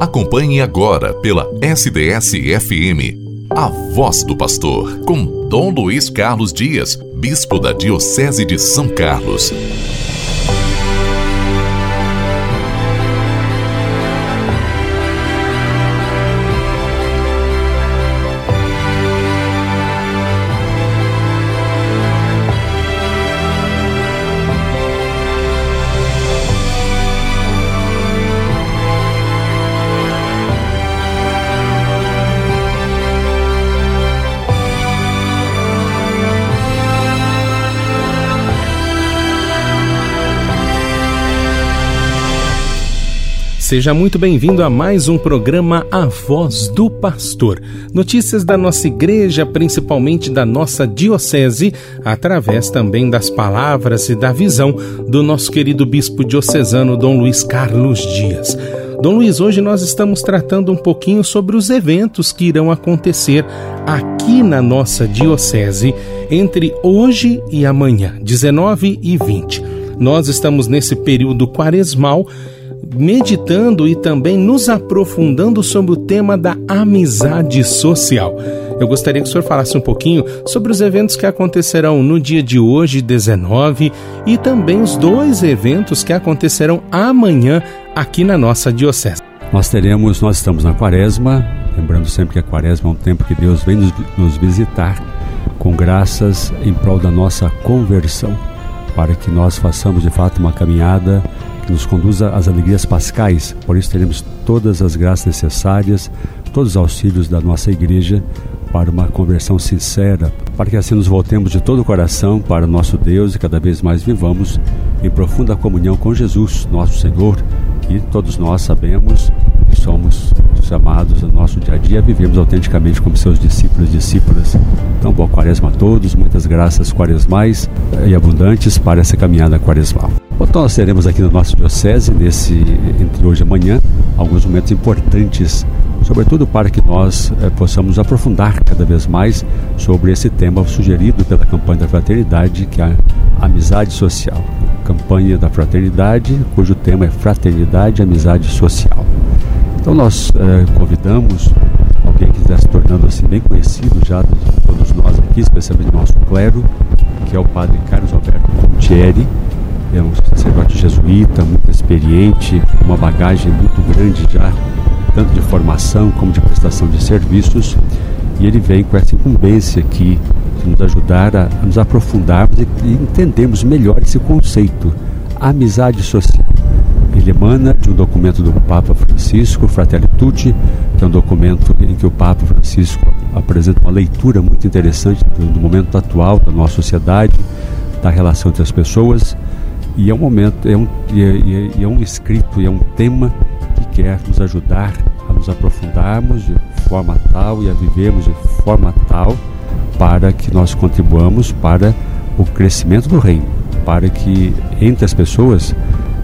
Acompanhe agora pela SDS-FM a Voz do Pastor, com Dom Luiz Carlos Dias, Bispo da Diocese de São Carlos. Seja muito bem-vindo a mais um programa A Voz do Pastor. Notícias da nossa igreja, principalmente da nossa diocese, através também das palavras e da visão do nosso querido bispo diocesano Dom Luiz Carlos Dias. Dom Luiz, hoje nós estamos tratando um pouquinho sobre os eventos que irão acontecer aqui na nossa diocese entre hoje e amanhã, 19 e 20. Nós estamos nesse período quaresmal meditando e também nos aprofundando sobre o tema da amizade social. Eu gostaria que o senhor falasse um pouquinho sobre os eventos que acontecerão no dia de hoje, 19, e também os dois eventos que acontecerão amanhã aqui na nossa diocese. Nós teremos, nós estamos na quaresma, lembrando sempre que a quaresma é um tempo que Deus vem nos, nos visitar com graças em prol da nossa conversão, para que nós façamos de fato uma caminhada que nos conduza às alegrias pascais. Por isso teremos todas as graças necessárias, todos os auxílios da nossa igreja para uma conversão sincera, para que assim nos voltemos de todo o coração para o nosso Deus e cada vez mais vivamos em profunda comunhão com Jesus, nosso Senhor, e todos nós sabemos que somos chamados no nosso dia a dia a vivermos autenticamente como seus discípulos e discípulas. Então, boa quaresma a todos, muitas graças quaresmais e abundantes para essa caminhada quaresmal. Então nós teremos aqui no nosso diocese, nesse, entre hoje e amanhã, alguns momentos importantes, sobretudo para que nós eh, possamos aprofundar cada vez mais sobre esse tema sugerido pela campanha da fraternidade, que é a amizade social. Campanha da fraternidade, cujo tema é fraternidade e amizade social. Então nós eh, convidamos alguém que está se tornando assim bem conhecido já de todos nós aqui, especialmente nosso clero, que é o padre Carlos Alberto Pontieri, é um sacerdote jesuíta, muito experiente, uma bagagem muito grande já, tanto de formação como de prestação de serviços, e ele vem com essa incumbência aqui de nos ajudar a, a nos aprofundarmos e, e entendermos melhor esse conceito, amizade social. Ele emana de um documento do Papa Francisco, Fratelli Tutti, que é um documento em que o Papa Francisco apresenta uma leitura muito interessante do, do momento atual da nossa sociedade, da relação entre as pessoas e é um momento, é um, é, e é um escrito, é um tema que quer nos ajudar a nos aprofundarmos de forma tal e a vivermos de forma tal para que nós contribuamos para o crescimento do reino, para que entre as pessoas,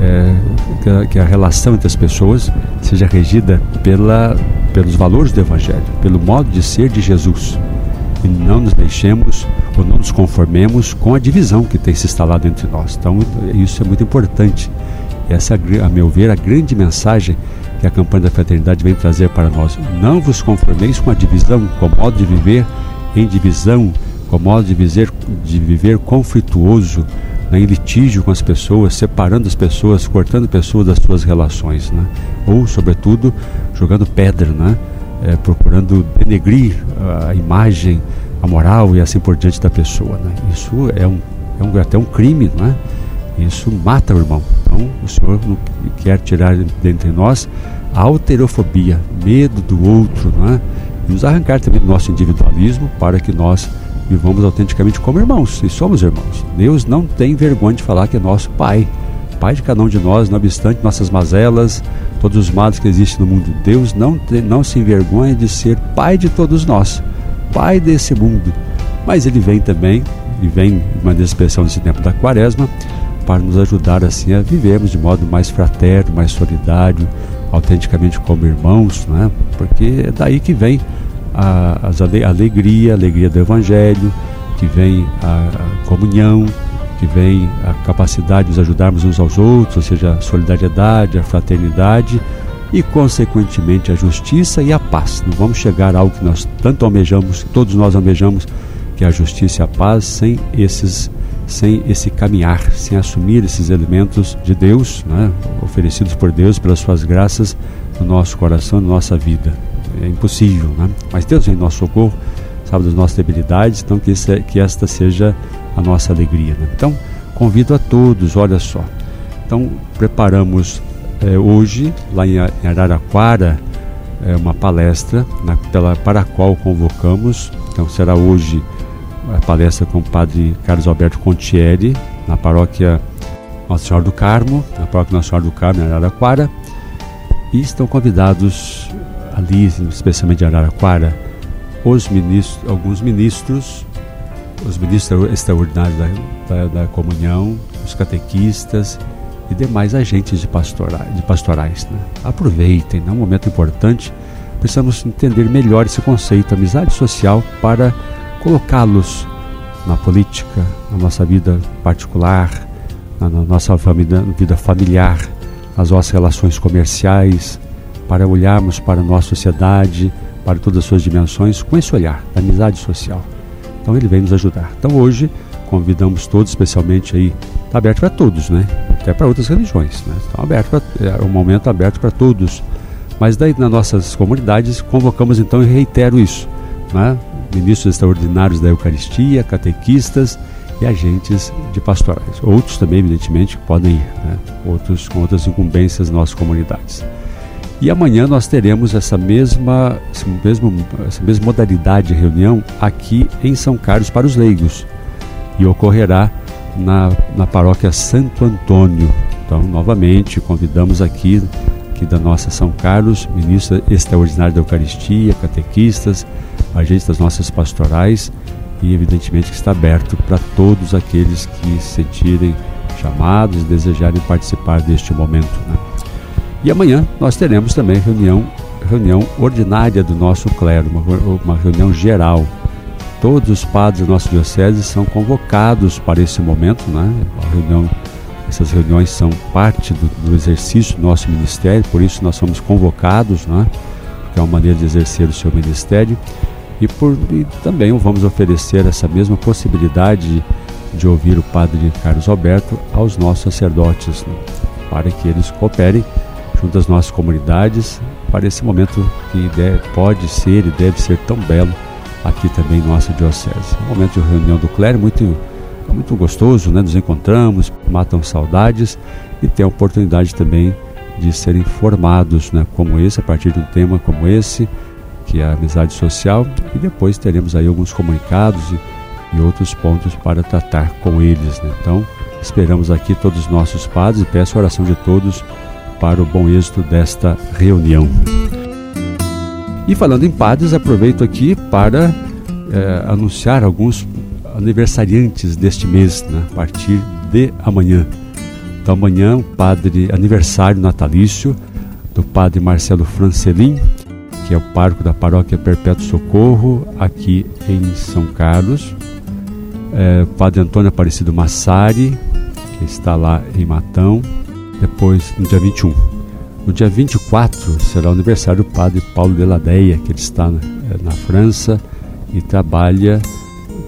é, que, a, que, a, relação entre as pessoas seja regida pela, pelos valores do Evangelho, pelo modo de ser de Jesus. E não nos deixemos ou não nos conformemos com a divisão que tem se instalado entre nós. Então, isso é muito importante. Essa, a meu ver, a grande mensagem que a campanha da fraternidade vem trazer para nós. Não vos conformeis com a divisão, com o modo de viver em divisão, com o modo de viver, de viver conflituoso, né, em litígio com as pessoas, separando as pessoas, cortando pessoas das suas relações, né? ou, sobretudo, jogando pedra, né? é, procurando denegrir a imagem, a moral e assim por diante da pessoa. Né? Isso é, um, é um, até um crime, não é? Isso mata o irmão. Então, o Senhor quer tirar dentre nós a alterofobia, medo do outro, não é? E nos arrancar também do nosso individualismo para que nós vivamos autenticamente como irmãos, e somos irmãos. Deus não tem vergonha de falar que é nosso Pai. Pai de cada um de nós, não obstante nossas mazelas, todos os males que existem no mundo. Deus não, tem, não se envergonha de ser Pai de todos nós, Pai desse mundo. Mas Ele vem também, e vem de maneira especial nesse tempo da quaresma, para nos ajudar assim a vivermos de modo mais fraterno, mais solidário, autenticamente como irmãos, né? porque é daí que vem a, a alegria, a alegria do Evangelho, que vem a, comunhão, que vem a capacidade de nos ajudarmos uns aos outros, ou seja, a solidariedade, a fraternidade, e, consequentemente, a justiça e a paz. Não vamos chegar a algo que nós tanto almejamos, todos nós almejamos, que é a justiça e a paz, sem esses sem esse caminhar, sem assumir esses elementos de Deus, né, oferecidos por Deus pelas suas graças no nosso coração, na nossa vida. É impossível, né? Mas Deus vem em nosso socorro, sabe das nossas debilidades, então que, esse, que esta seja a nossa alegria. Né? Então, convido a todos, olha só. Então, preparamos é, hoje, lá em Araraquara, é, uma palestra na, pela, para a qual convocamos. Então, será hoje a palestra com o padre Carlos Alberto Contieri, na paróquia Nossa Senhora do Carmo, na paróquia Nossa Senhora do Carmo, em Araraquara. E estão convidados ali, especialmente de Araraquara, os ministros, alguns ministros, os ministros extraordinários da, da, da comunhão, os catequistas e demais agentes de, pastorais. De pastorais né? Aproveitem, é um momento importante. Precisamos entender melhor esse conceito, amizade social, para colocá-los na política, na nossa vida particular, na, nossa vida familiar, nas nossas relações comerciais, para olharmos para a nossa sociedade, para todas as suas dimensões, com esse olhar da amizade social. Então ele vem nos ajudar. Então hoje convidamos todos, especialmente aí, está aberto para todos, né? Até para outras religiões, né? Está aberto pra, é um momento aberto para todos. Mas daí nas nossas comunidades convocamos então e reitero isso, né? ministros extraordinários da Eucaristia, catequistas e agentes de pastorais. Outros também, evidentemente, podem ir, né? outros com outras incumbências nas nossas comunidades. E amanhã nós teremos essa mesma, essa mesma, essa mesma modalidade de reunião aqui em São Carlos para os leigos. E ocorrerá na, na paróquia Santo Antônio. Então, novamente, convidamos aqui, aqui da nossa São Carlos, ministro extraordinário da Eucaristia, catequistas, agentes das nossas pastorais e evidentemente que está aberto para todos aqueles que se sentirem chamados e desejarem participar deste momento. Né? E amanhã nós teremos também reunião, reunião ordinária do nosso clero, uma, uma reunião geral. Todos os padres da nossa diocese são convocados para esse momento, né? Reunião, essas reuniões são parte do, do exercício do nosso ministério, por isso nós somos convocados, né? Que é uma maneira de exercer o seu ministério e, por, e também vamos oferecer essa mesma possibilidade de ouvir o Padre Carlos Alberto aos nossos sacerdotes, né, para que eles cooperem junto às nossas comunidades para esse momento que deve, pode ser e deve ser tão belo aqui também nossa diocese. Um momento de reunião do clero muito, muito gostoso, né? nos encontramos, matam saudades e tem a oportunidade também de serem formados né? como esse, a partir de um tema como esse, que é a amizade social, e depois teremos aí alguns comunicados e, e outros pontos para tratar com eles. Né? Então, esperamos aqui todos os nossos padres e peço a oração de todos para o bom êxito desta reunião. E falando em padres, aproveito aqui para é, anunciar alguns aniversariantes deste mês, né, a partir de amanhã. Então, amanhã, o padre aniversário natalício do padre Marcelo Francelin, que é o parco da paróquia Perpétuo Socorro, aqui em São Carlos. É, Padre Antônio Aparecido Massari, que está lá em Matão. Depois, no dia 21. No dia 24 será o aniversário do Padre Paulo de Ladeia, que ele está na, é, na França e trabalha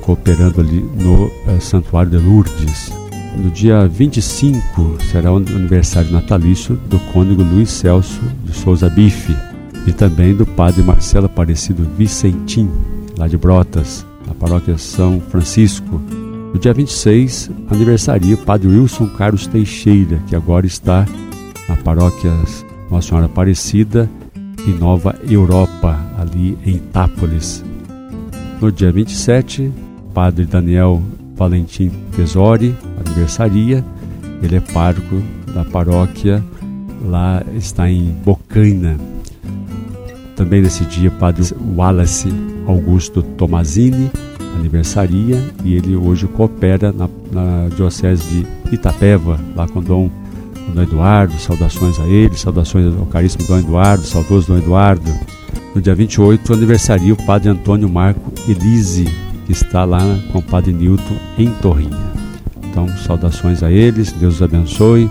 cooperando ali no é, Santuário de Lourdes. No dia 25 será o aniversário natalício do cônego Luiz Celso de Souza Bife, e também do padre Marcelo Aparecido Vicentim, lá de Brotas, na paróquia São Francisco. No dia 26, aniversaria o padre Wilson Carlos Teixeira, que agora está na paróquia Nossa Senhora Aparecida, em Nova Europa, ali em Itápolis. No dia 27, padre Daniel Valentim Tesori, aniversaria, ele é pároco da paróquia, lá está em Bocaina, também nesse dia, Padre Wallace Augusto Tomazini aniversaria. E ele hoje coopera na, na Diocese de Itapeva, lá com Dom, Dom Eduardo. Saudações a ele, saudações ao caríssimo Dom Eduardo, saudoso Dom Eduardo. No dia 28, aniversaria o Padre Antônio Marco Elise, que está lá com o Padre Newton em Torrinha. Então, saudações a eles, Deus os abençoe,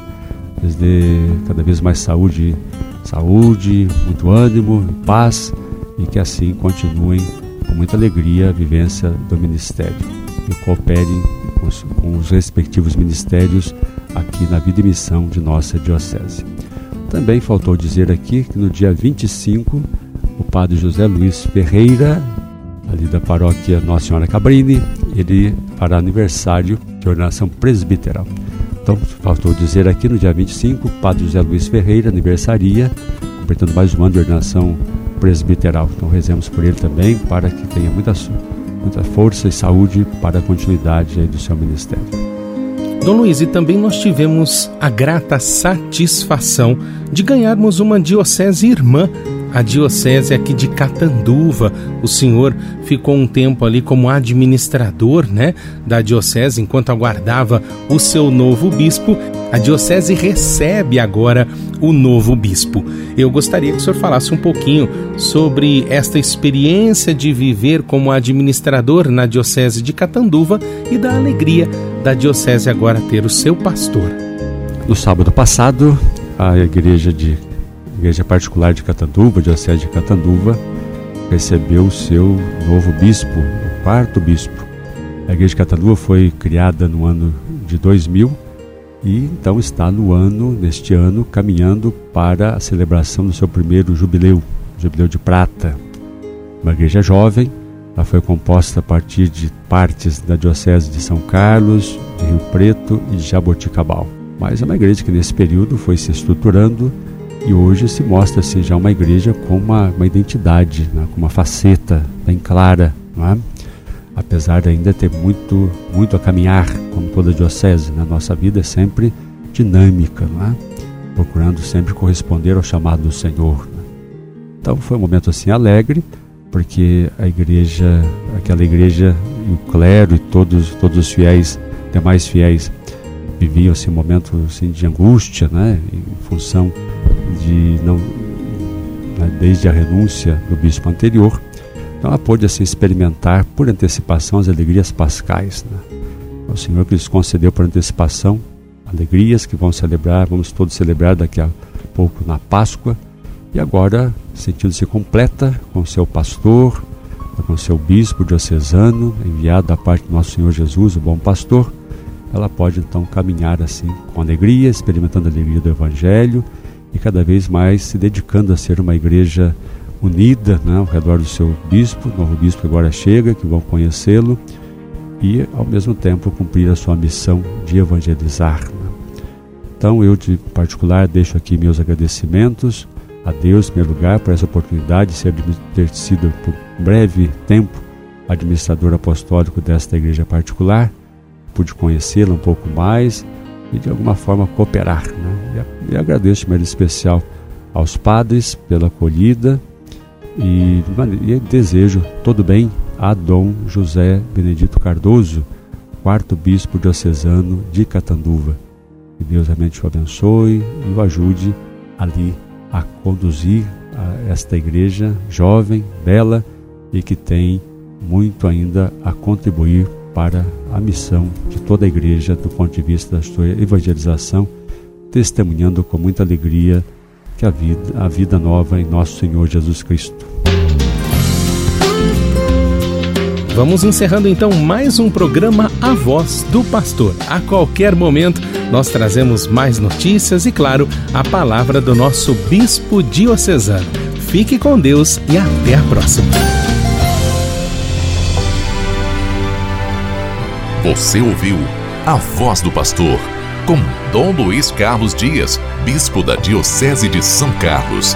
lhes dê cada vez mais saúde saúde, muito ânimo, paz e que assim continuem com muita alegria a vivência do ministério e cooperem com os, com os respectivos ministérios aqui na vida e missão de nossa Diocese. Também faltou dizer aqui que no dia 25, o padre José Luiz Ferreira, ali da paróquia Nossa Senhora Cabrini, ele fará aniversário de ordenação presbiteral. Então, faltou dizer aqui no dia 25, o padre José Luiz Ferreira aniversaria, completando mais um ano de ordenação presbiteral. Então, rezemos por ele também, para que tenha muita, muita força e saúde para a continuidade do seu ministério. Dom Luiz, e também nós tivemos a grata satisfação de ganharmos uma diocese irmã a diocese aqui de Catanduva. O senhor ficou um tempo ali como administrador, né, da diocese enquanto aguardava o seu novo bispo. A diocese recebe agora o novo bispo. Eu gostaria que o senhor falasse um pouquinho sobre esta experiência de viver como administrador na diocese de Catanduva e da alegria da diocese agora ter o seu pastor. No sábado passado, a igreja de Igreja Particular de Catanduva, Diocese de Catanduva, recebeu o seu novo bispo, o quarto bispo. A Igreja de Catanduva foi criada no ano de 2000 e então está no ano, neste ano, caminhando para a celebração do seu primeiro jubileu, jubileu de prata. Uma igreja jovem, ela foi composta a partir de partes da Diocese de São Carlos, de Rio Preto e de Jaboticabal. Mas é uma igreja que nesse período foi se estruturando e hoje se mostra assim, já uma igreja com uma, uma identidade, né? com uma faceta bem clara, não é? Apesar de ainda ter muito, muito a caminhar, como toda diocese, na nossa vida é sempre dinâmica, é? procurando sempre corresponder ao chamado do Senhor. Né? Então foi um momento assim alegre, porque a igreja, aquela igreja o clero e todos, todos os fiéis, demais fiéis, viviam assim, momento assim, de angústia, né? em função de não né, desde a renúncia do bispo anterior, então ela pôde assim experimentar por antecipação as alegrias pascais. Né? O Senhor que lhes concedeu por antecipação alegrias que vão celebrar, vamos todos celebrar daqui a pouco na Páscoa, e agora sentindo-se completa com seu pastor, com seu bispo diocesano, enviado da parte do nosso Senhor Jesus, o bom pastor, ela pode então caminhar assim com alegria, experimentando a alegria do Evangelho e cada vez mais se dedicando a ser uma igreja unida né, ao redor do seu bispo, o novo bispo agora chega, que vão conhecê-lo e ao mesmo tempo cumprir a sua missão de evangelizar. Né. Então eu de particular deixo aqui meus agradecimentos a Deus em primeiro lugar por essa oportunidade de ter sido por breve tempo administrador apostólico desta igreja particular, pude conhecê-la um pouco mais e de alguma forma cooperar. Né? E, agradeço de maneira especial aos padres pela acolhida e, e desejo todo bem a Dom José Benedito Cardoso, quarto bispo diocesano de Catanduva. Que Deus realmente o abençoe e o ajude ali a conduzir a esta igreja jovem, bela e que tem muito ainda a contribuir para a missão de toda a igreja do ponto de vista da sua evangelização, testemunhando com muita alegria que a vida, a vida nova em nosso Senhor Jesus Cristo. Vamos encerrando então mais um programa A Voz do Pastor. A qualquer momento nós trazemos mais notícias e, claro, a palavra do nosso bispo diocesano. Fique com Deus e até a próxima. Você ouviu A Voz do Pastor, com Dom Luiz Carlos Dias, Bispo da Diocese de São Carlos.